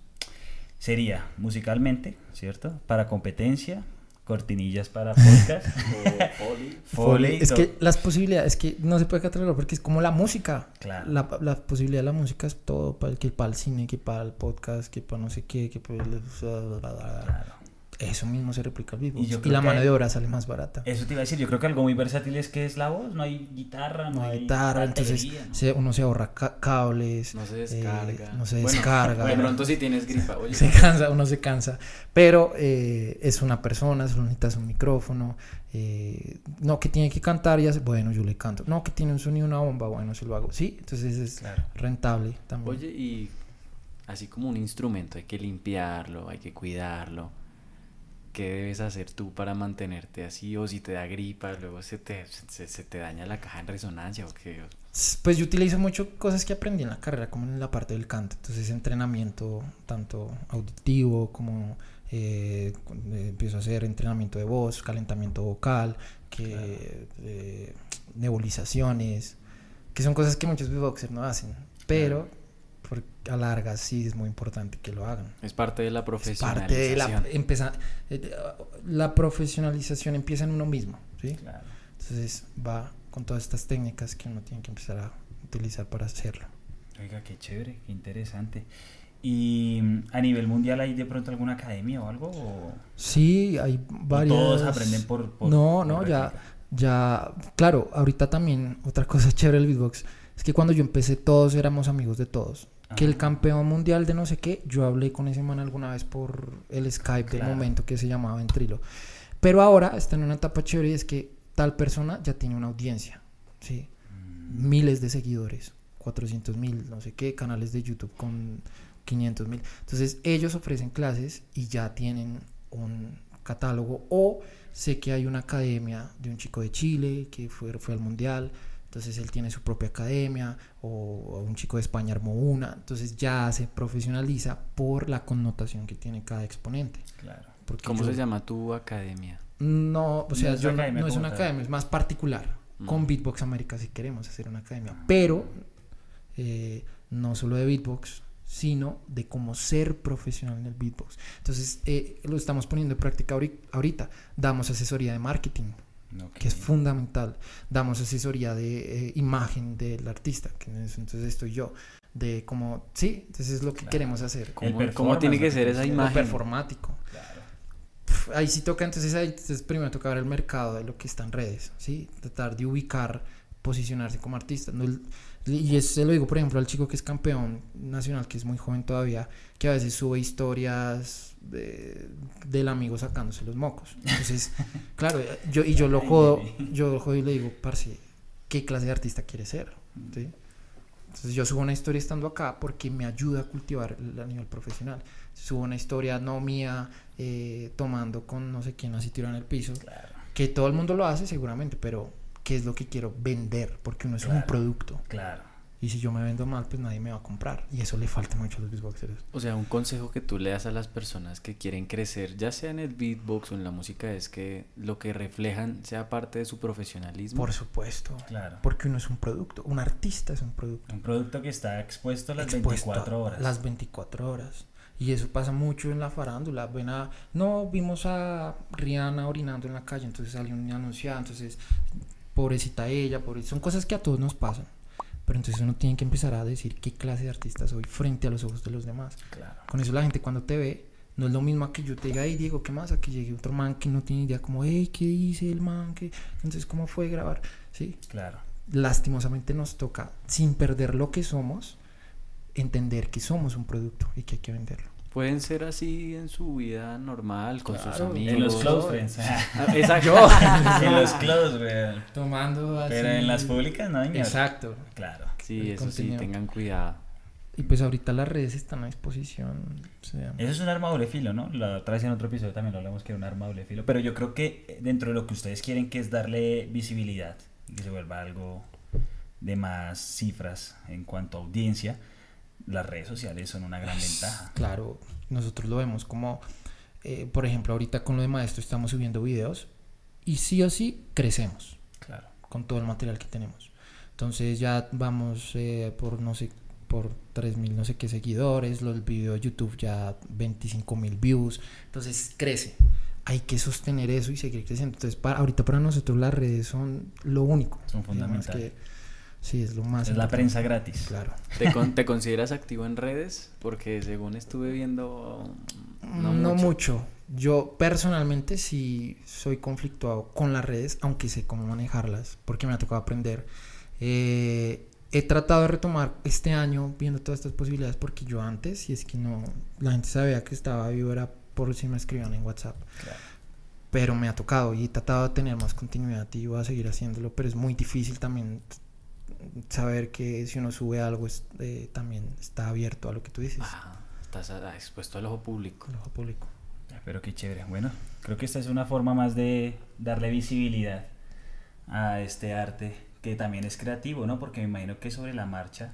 sería musicalmente, ¿cierto? Para competencia, cortinillas para podcast. Foley. Es que las posibilidades, es que no se puede catalogar porque es como la música. Claro. La, la, posibilidad de la música es todo, para, que para el cine, que para el podcast, que para no sé qué, que para... Claro eso mismo se replica al vivo. Y, la mano de obra sale más barata. Eso te iba a decir, yo creo que algo muy versátil es que es la voz, no hay guitarra, no, hay guitarra, entonces uno se ahorra cables. No se descarga. Eh, no se descarga. De pronto si tienes gripa, oye. Se cansa, uno se cansa. Pero eh, es una persona, solo necesitas un micrófono. Eh, no, que tiene que cantar, y hace, bueno, yo le canto. No, que tiene un sonido, una bomba, bueno, se lo hago. Sí, entonces es rentable también. Oye, y así como un instrumento, hay que limpiarlo, hay que cuidarlo ¿qué debes hacer tú para mantenerte así? O si te da gripa, luego se te, se, te daña la caja en resonancia o qué. Pues yo utilizo mucho cosas que aprendí en la carrera, como en la parte del canto. Entonces, entrenamiento tanto auditivo como eh, empiezo a hacer entrenamiento de voz, calentamiento vocal, que eh, nebulizaciones, que son cosas que muchos beatboxers no hacen. Pero porque a largas sí es muy importante que lo hagan. Es parte de la profesionalización. parte de la, empieza, eh, la profesionalización empieza en uno mismo, ¿sí? Claro. Entonces va con todas estas técnicas que uno tiene que empezar a utilizar para hacerlo. Oiga, qué chévere, qué interesante. ¿Y mm, a nivel mundial hay de pronto alguna academia o algo? Sí, hay varias. ¿Todos aprenden por.? no, no, ya, ya. Claro, ahorita también otra cosa chévere del beatbox es que cuando yo empecé todos éramos amigos de todos que el campeón mundial de no sé qué, yo hablé con ese man alguna vez por el Skype del momento que se llamaba Ventrilo. Pero ahora está en una etapa chévere y es que tal persona ya tiene una audiencia, ¿sí? Mm. Miles de seguidores, 400 mil, no sé qué, canales de YouTube con 500 mil. Entonces ellos ofrecen clases y ya tienen un catálogo o sé que hay una academia de un chico de Chile que fue, fue al mundial entonces él tiene su propia academia o, un chico de España armó una, entonces ya se profesionaliza por la connotación que tiene cada exponente. Claro. ¿Cómo se llama tu academia? No, o sea, no es, no, es una academia, es más particular. Con mm. Beatbox América si queremos hacer una academia, ah. pero eh, no solo de beatbox, sino de cómo ser profesional en el beatbox. Entonces, eh, lo estamos poniendo en práctica ahorita. Damos asesoría de marketing, que es fundamental. Damos asesoría de eh, imagen del artista, que entonces estoy yo, de cómo, sí, entonces es lo que queremos hacer. ¿Cómo, tiene que ser esa imagen? performático. ahí sí toca, entonces, ahí, entonces primero toca ver el mercado de lo que está en redes, ¿sí? Tratar de ubicar, posicionarse como artista. No, y eso se lo digo, por ejemplo, al chico que es campeón nacional, que es muy joven todavía, que a veces sube historias de, del amigo sacándose los mocos. Entonces, claro, yo, y yo lo jodo, yo lo jodo y le digo, parce, ¿qué clase de artista quieres ser? ¿Sí? Entonces yo subo una historia estando acá porque me ayuda a cultivar a nivel profesional. Subo una historia no mía eh, tomando con no sé quién así tirado en el piso. Que todo el mundo lo hace seguramente, pero qué es lo que quiero vender, porque uno es un producto. Claro. Y si yo me vendo mal, pues nadie me va a comprar. Y eso le falta mucho a los beatboxers. O sea, un consejo que tú le das a las personas que quieren crecer, ya sea en el beatbox o en la música, es que lo que reflejan sea parte de su profesionalismo. Por supuesto. Claro. Porque uno es un producto. Un artista es un producto. Un producto que está expuesto las 24 horas. Las 24 horas. Y eso pasa mucho en la farándula. Ven a, no, vimos a Rihanna orinando en la calle, entonces salió un anunciado, entonces pobrecita ella, pobrecita. Son cosas que a todos nos pasan. Pero entonces uno tiene que empezar a decir qué clase de artista soy frente a los ojos de los demás. Claro. Con eso la gente cuando te ve, no es lo mismo que yo te diga, hey Diego, ¿qué más? A que llegue otro man que no tiene idea, como, hey, ¿qué dice el man? ¿Qué? Entonces, ¿cómo fue grabar? Sí. Claro. Lastimosamente nos toca, sin perder lo que somos, entender que somos un producto y que hay que venderlo pueden ser así en su vida normal, con sus amigos. En los close friends. Exacto. en los close. Tomando así. Pero en las públicas no, Exacto. Claro. Sí, eso sí, tengan cuidado. Y pues ahorita las redes están a disposición. Eso es un arma doble filo, ¿no? La otra vez en otro episodio también lo hablamos que era un arma doble filo. Pero yo creo que dentro de lo que ustedes quieren, que es darle visibilidad y que se vuelva algo de más cifras en cuanto a audiencia, las redes sociales son una gran ventaja. Claro, nosotros lo vemos como, eh, por ejemplo, ahorita con lo de maestro estamos subiendo videos y sí o sí crecemos. Claro. Con todo el material que tenemos. Entonces ya vamos eh, por no sé por 3000 no sé qué seguidores, los videos de YouTube ya 25000 views, entonces crece. Hay que sostener eso y seguir creciendo. Entonces, para, ahorita para nosotros las redes son lo único. Son fundamentales. Sí, es lo más. Es la prensa gratis. Claro. ¿Te, ¿Te, consideras activo en redes? Porque según estuve viendo. No, no mucho. Yo personalmente sí soy conflictuado con las redes, aunque sé cómo manejarlas, porque me ha tocado aprender. Eh, he tratado de retomar este año viendo todas estas posibilidades porque yo antes, si es que no, la gente sabía que estaba vivo era por si me escribían en WhatsApp. Pero me ha tocado y he tratado de tener más continuidad y voy a seguir haciéndolo, pero es muy difícil también saber que si uno sube algo eh, también está abierto a lo que tú dices. Ah, estás expuesto al ojo público. Al ojo público. pero qué chévere. Bueno, creo que esta es una forma más de darle visibilidad a este arte que también es creativo, ¿no? Porque me imagino que sobre la marcha,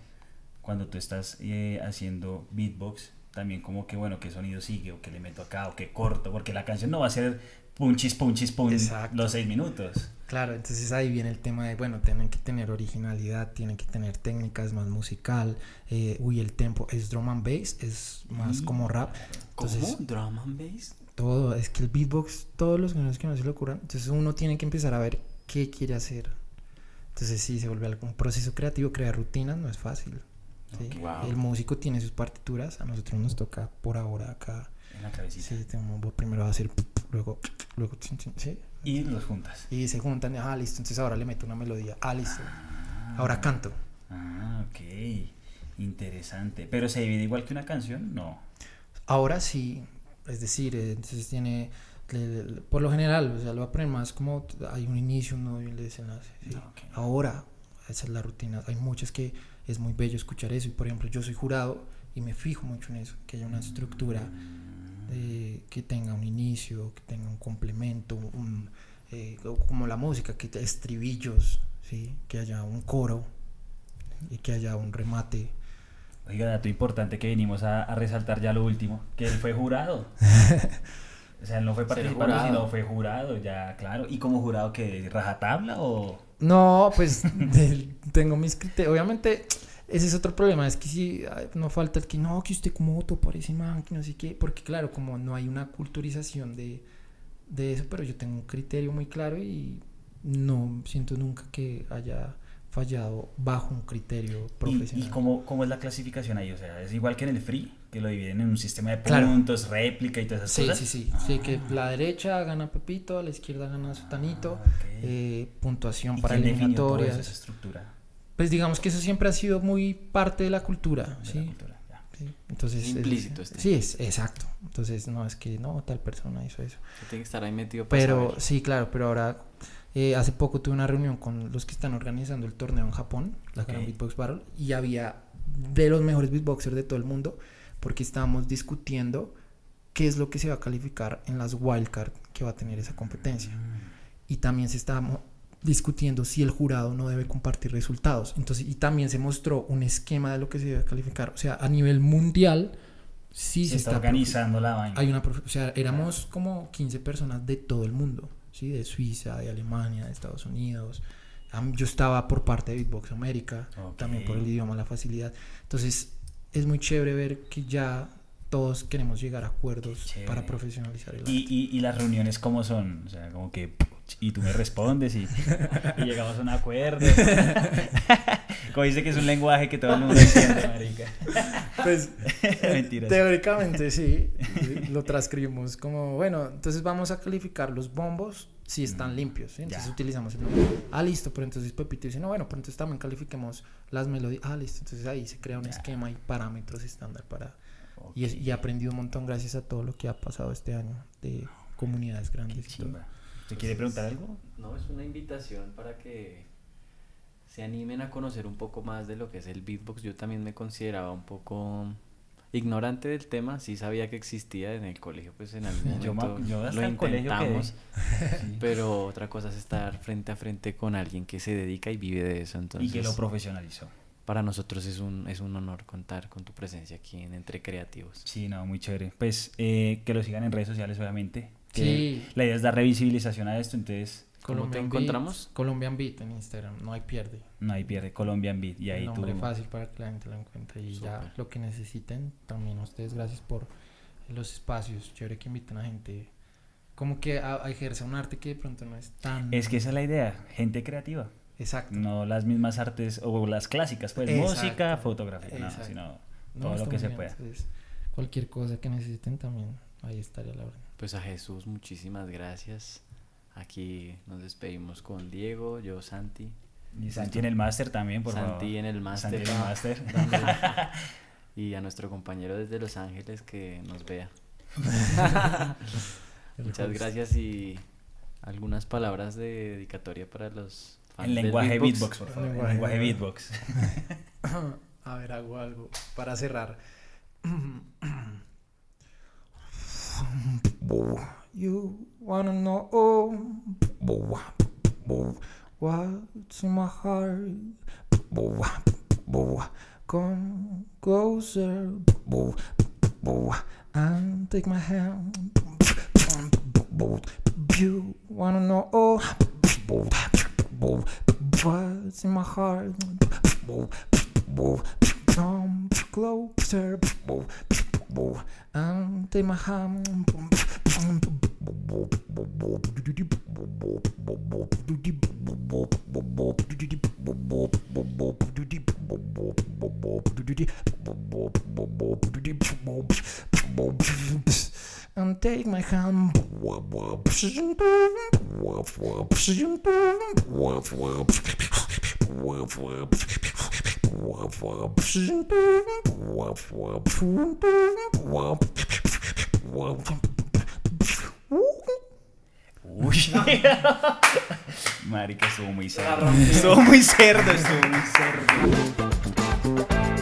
cuando tú estás eh, haciendo beatbox, también como que, bueno, qué sonido sigue, o qué le meto acá, o qué corto, porque la canción no va a ser punchis, punchis, punchis los seis minutos. Claro, entonces ahí viene el tema de, bueno, tienen que tener originalidad, tienen que tener técnicas más musical, eh, uy, el tempo es drum and bass, es más como rap. Entonces, ¿Cómo? ¿Drum and bass? Todo, es que el beatbox, todos los sonidos que no se le ocurran, entonces uno tiene que empezar a ver qué quiere hacer entonces sí, se vuelve algún proceso creativo, crear rutinas no es fácil. El músico tiene sus partituras, a nosotros nos toca por ahora acá. En la cabecita. Sí, tenemos, primero hacer, luego, luego, ¿sí? Y los juntas. Y se juntan, ah, listo, entonces ahora le meto una melodía, ah, listo. ahora canto. Ah, ok. Interesante. ¿Pero se divide igual que una canción? No. Ahora sí, es decir, eh, entonces tiene por lo general, o sea, lo va a poner más como hay un inicio, un nudo y un desenlace. Ahora, esa es la rutina. Hay muchas que es muy bello escuchar eso. Y por ejemplo, yo soy jurado y me fijo mucho en eso, que haya una estructura que tenga un inicio, que tenga un complemento, un, eh, como la música, que estribillos, ¿sí? que haya un coro y que haya un remate. Oiga, dato importante que venimos a, a resaltar ya lo último, que él fue jurado. O sea, no fue participante, sino fue jurado, ya, claro. ¿Y como jurado que rajatabla o...? No, pues tengo mis criterios. Obviamente, ese es otro problema. Es que si no falta el que no, que usted como voto parece man, que no sé qué. Porque claro, como no hay una culturización de, de eso, pero yo tengo un criterio muy claro y no siento nunca que haya fallado bajo un criterio profesional. ¿Y, cómo, cómo, es la clasificación ahí? O sea, ¿es igual que en el free? Que lo dividen en un sistema de puntos, réplica y todas esas sí, cosas. Sí, sí, sí. que ah. la derecha gana Pepito, la izquierda gana Sotanito, ah, eh, puntuación para eliminatorias. esa estructura? Pues digamos que eso siempre ha sido muy parte de la cultura, ¿sí? Entonces, implícito este. Sí, es exacto. Entonces, no es que no, tal persona hizo eso. Tiene que estar ahí metido para Pero sí, claro, pero ahora eh, hace poco tuve una reunión con los que están organizando el torneo en Japón, la Gran Beatbox Battle, y había de los mejores beatboxers de todo el mundo, porque estábamos discutiendo qué es lo que se va a calificar en las wildcard que va a tener esa competencia. Mm. Y también se estaba discutiendo si el jurado no debe compartir resultados. Entonces, y también se mostró un esquema de lo que se debe calificar. O sea, a nivel mundial, sí se, está, organizando la vaina. Hay una, o sea, éramos como 15 personas de todo el mundo. ¿sí? de Suiza, de Alemania, de Estados Unidos. Yo estaba por parte de Beatbox América, también por el idioma, la facilidad. Entonces, es muy chévere ver que ya todos queremos llegar a acuerdos para profesionalizar el arte. ¿Y, y, las reuniones cómo son? O sea, como que... Y tú me respondes y, y llegamos a un acuerdo. como dice que es un lenguaje que todo el mundo entiende, marica. Pues, teóricamente sí, lo transcribimos como, bueno, entonces vamos a calificar los bombos si están limpios, entonces utilizamos el Ah, listo, pero entonces Pepito dice, no, bueno, pero entonces también califiquemos las melodías. Ah, listo, entonces ahí se crea un esquema y parámetros estándar para y, y, he aprendido un montón gracias a todo lo que ha pasado este año de comunidades grandes. ¿Te quiere preguntar algo? No, es una invitación para que se animen a conocer un poco más de lo que es el beatbox. Yo también me consideraba un poco ignorante del tema, sí sabía que existía en el colegio, pues en algún momento yo, lo intentamos, pero otra cosa es estar frente a frente con alguien que se dedica y vive de eso. Entonces, y que lo profesionalizó para nosotros es un, es un honor contar con tu presencia aquí en Entre Creativos. Sí, no, muy chévere. Pues eh, que lo sigan en redes sociales, obviamente. Sí. La idea es dar revisibilización a esto, entonces... ¿Cómo te encontramos? Colombian Beat en Instagram, no hay pierde. No hay pierde, Colombian Beat. Y ahí nombre fácil para que la gente lo encuentre. Y ya lo que necesiten, también a ustedes, gracias por los espacios. Chévere que inviten a gente como que a, ejercer un arte que de pronto no es tan... Es que esa es la idea, gente creativa. Exacto. No las mismas artes o las clásicas, pues música, fotografía, no, sino todo lo que se pueda. cualquier cosa que necesiten también, ahí estaría la orden. Pues a Jesús, muchísimas gracias. Aquí nos despedimos con Diego, yo Santi. Y Santi en el máster también, por favor. Santi en el máster. Santi en el máster. y a nuestro compañero desde Los Ángeles que nos vea. Muchas gracias y algunas palabras de dedicatoria para los fans En lenguaje beatbox, por favor. En lenguaje beatbox. A ver, hago algo para cerrar. You wanna know oh, oh, what's in my heart? Come closer and take my hand. You wanna know what's in my heart? Come closer and take my hand. And take my hand. Uy. Marica, estuvo muy cerdo. Estuvo muy cerdo, estuvo muy cerdo.